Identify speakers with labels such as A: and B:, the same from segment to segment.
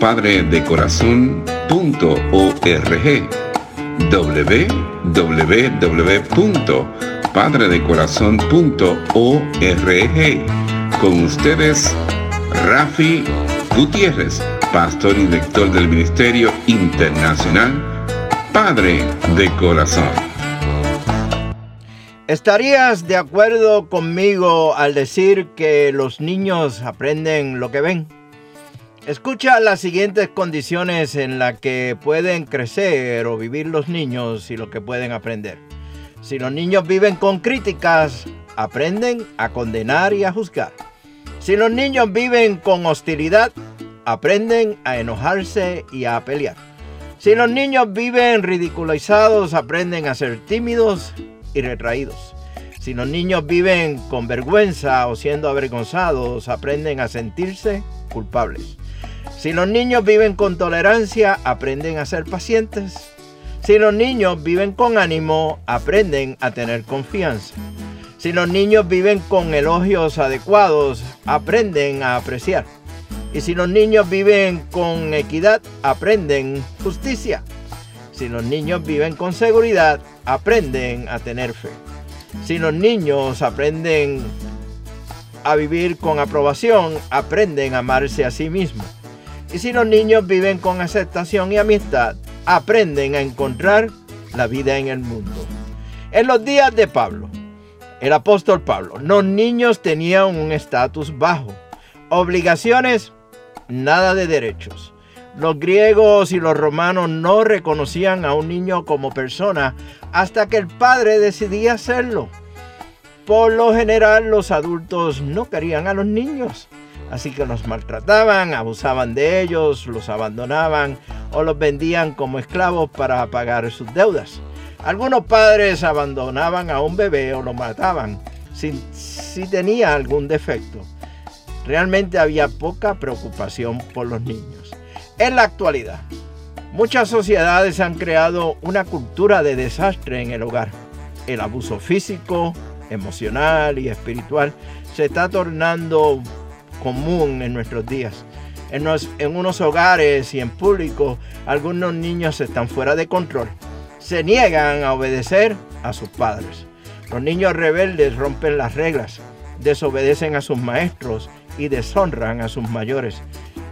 A: www.padredecorazon.org www.padredecorazon.org Con ustedes, Rafi Gutiérrez, pastor y director del Ministerio Internacional Padre de Corazón.
B: ¿Estarías de acuerdo conmigo al decir que los niños aprenden lo que ven? Escucha las siguientes condiciones en las que pueden crecer o vivir los niños y lo que pueden aprender. Si los niños viven con críticas, aprenden a condenar y a juzgar. Si los niños viven con hostilidad, aprenden a enojarse y a pelear. Si los niños viven ridiculizados, aprenden a ser tímidos y retraídos. Si los niños viven con vergüenza o siendo avergonzados, aprenden a sentirse culpables. Si los niños viven con tolerancia, aprenden a ser pacientes. Si los niños viven con ánimo, aprenden a tener confianza. Si los niños viven con elogios adecuados, aprenden a apreciar. Y si los niños viven con equidad, aprenden justicia. Si los niños viven con seguridad, aprenden a tener fe. Si los niños aprenden a vivir con aprobación, aprenden a amarse a sí mismos. Y si los niños viven con aceptación y amistad, aprenden a encontrar la vida en el mundo. En los días de Pablo, el apóstol Pablo, los niños tenían un estatus bajo, obligaciones, nada de derechos. Los griegos y los romanos no reconocían a un niño como persona hasta que el padre decidía hacerlo. Por lo general los adultos no querían a los niños, así que los maltrataban, abusaban de ellos, los abandonaban o los vendían como esclavos para pagar sus deudas. Algunos padres abandonaban a un bebé o lo mataban si, tenía algún defecto. Realmente había poca preocupación por los niños. En la actualidad, muchas sociedades han creado una cultura de desastre en el hogar. El abuso físico, emocional y espiritual se está tornando común en nuestros días. En, en, unos hogares y en público, algunos niños están fuera de control. Se niegan a obedecer a sus padres. Los niños rebeldes rompen las reglas, desobedecen a sus maestros y deshonran a sus mayores.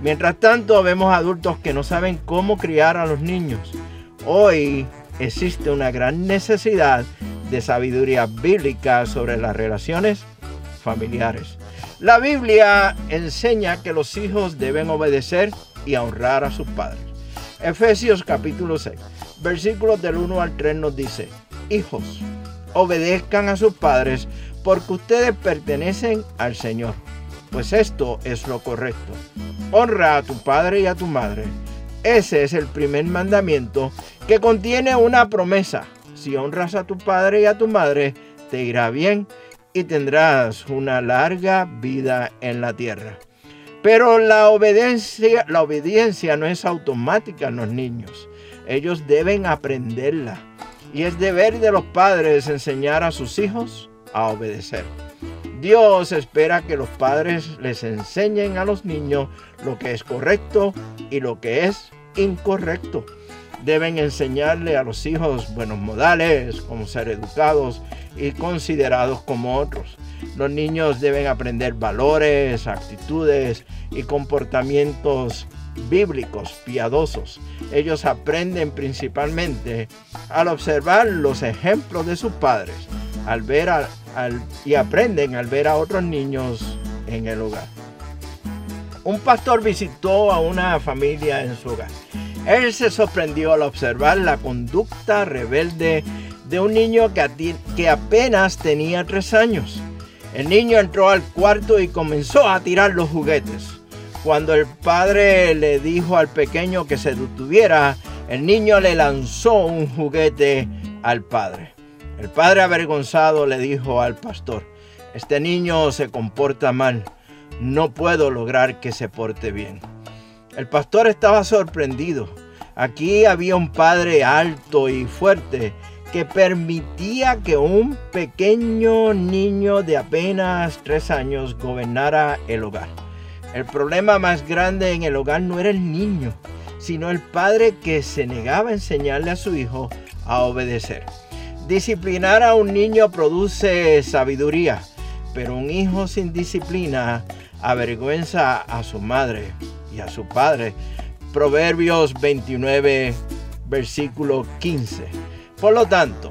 B: Mientras tanto, vemos adultos que no saben cómo criar a los niños. Hoy existe una gran necesidad de sabiduría bíblica sobre las relaciones familiares. La Biblia enseña que los hijos deben obedecer y honrar a sus padres. Efesios capítulo 6, versículos del 1 al 3 nos dice, hijos, obedezcan a sus padres porque ustedes pertenecen al Señor pues esto es lo correcto. Honra a tu padre y a tu madre. Ese es el primer mandamiento que contiene una promesa. Si honras a tu padre y a tu madre, te irá bien y tendrás una larga vida en la tierra. Pero la obediencia, la obediencia no es automática en los niños. Ellos deben aprenderla. Y es deber de los padres enseñar a sus hijos a obedecer. Dios espera que los padres les enseñen a los niños lo que es correcto y lo que es incorrecto. Deben enseñarle a los hijos buenos modales, como ser educados y considerados como otros. Los niños deben aprender valores, actitudes y comportamientos bíblicos, piadosos. Ellos aprenden principalmente al observar los ejemplos de sus padres al ver y aprenden al ver a otros niños en el hogar. Un pastor visitó a una familia en su hogar. Él se sorprendió al observar la conducta rebelde de un niño que, apenas tenía tres años. El niño entró al cuarto y comenzó a tirar los juguetes. Cuando el padre le dijo al pequeño que se detuviera, el niño le lanzó un juguete al padre. El padre avergonzado le dijo al pastor, este niño se comporta mal, no puedo lograr que se porte bien. El pastor estaba sorprendido. Aquí había un padre alto y fuerte que permitía que un pequeño niño de apenas tres años gobernara el hogar. El problema más grande en el hogar no era el niño, sino el padre que se negaba a enseñarle a su hijo a obedecer. Disciplinar a un niño produce sabiduría, pero un hijo sin disciplina avergüenza a su madre y a su padre. Proverbios 29, versículo 15. Por lo tanto,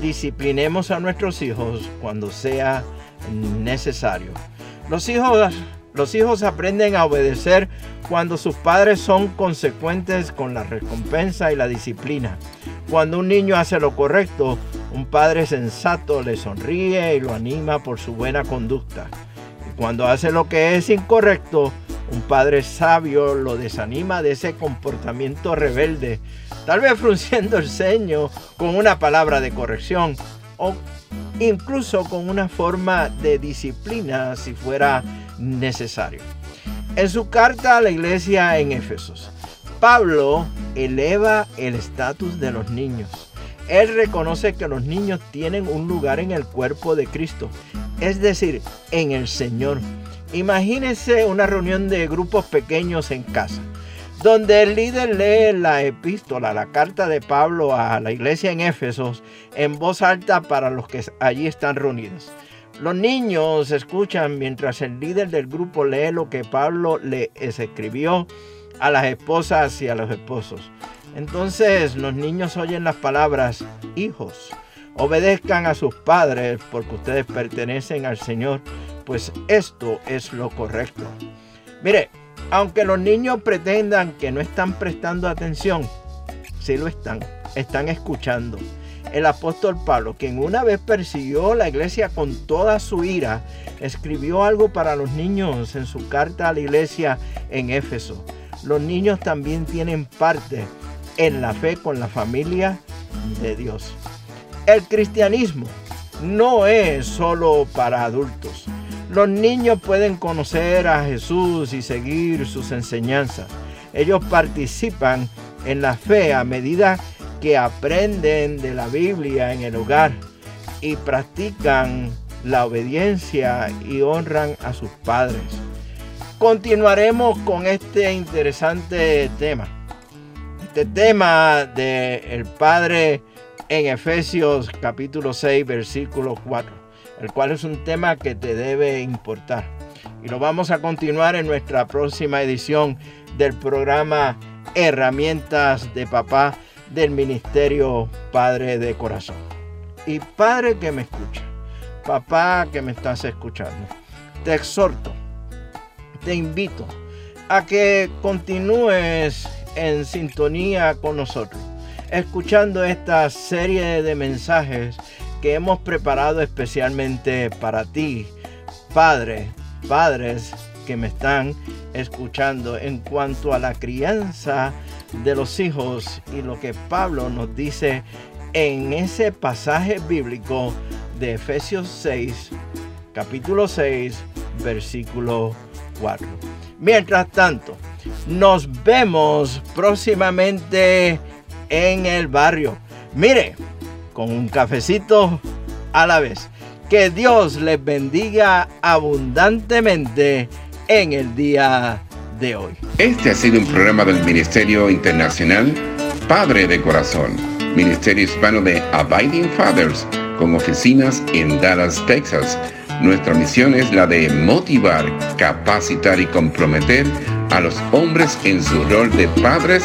B: disciplinemos a nuestros hijos cuando sea necesario. Los hijos, los hijos aprenden a obedecer cuando sus padres son consecuentes con la recompensa y la disciplina. Cuando un niño hace lo correcto, un padre sensato le sonríe y lo anima por su buena conducta. Cuando hace lo que es incorrecto, un padre sabio lo desanima de ese comportamiento rebelde tal vez frunciendo el ceño con una palabra de corrección o incluso con una forma de disciplina si fuera necesario. En su carta a la iglesia en Éfesos, Pablo eleva el estatus de los niños. Él reconoce que los niños tienen un lugar en el cuerpo de Cristo, es decir, en el Señor. Imagínense una reunión de grupos pequeños en casa donde el líder lee la epístola, la carta de Pablo a la iglesia en Éfesos, en voz alta para los que allí están reunidos. Los niños escuchan mientras el líder del grupo lee lo que Pablo les escribió a las esposas y a los esposos. Entonces los niños oyen las palabras, hijos, obedezcan a sus padres porque ustedes pertenecen al Señor, pues esto es lo correcto. Mire, aunque los niños pretendan que no están prestando atención, sí lo están, están escuchando. El apóstol Pablo, quien una vez persiguió la iglesia con toda su ira, escribió algo para los niños en su carta a la iglesia en Éfeso. Los niños también tienen parte en la fe con la familia de Dios. El cristianismo no es solo para adultos. Los niños pueden conocer a Jesús y seguir sus enseñanzas. Ellos participan en la fe a medida que aprenden de la Biblia en el hogar y practican la obediencia y honran a sus padres. Continuaremos con este interesante tema. Este tema del el Padre en Efesios capítulo 6 versículo 4 el cual es un tema que te debe importar. Y lo vamos a continuar en nuestra próxima edición del programa Herramientas de Papá del Ministerio Padre de Corazón. Y Padre que me escucha, papá que me estás escuchando, te exhorto, te invito a que continúes en sintonía con nosotros, escuchando esta serie de mensajes que hemos preparado especialmente para ti, Padre, padres que me están escuchando en cuanto a la crianza de los hijos y lo que Pablo nos dice en ese pasaje bíblico de Efesios 6, capítulo 6, versículo 4. Mientras tanto, nos vemos próximamente en el barrio. Mire, con un cafecito a la vez. Que Dios les bendiga abundantemente en el día de hoy.
A: Este ha sido un programa del Ministerio Internacional Padre de Corazón, Ministerio Hispano de Abiding Fathers, con oficinas en Dallas, Texas. Nuestra misión es la de motivar, capacitar y comprometer a los hombres en su rol de padres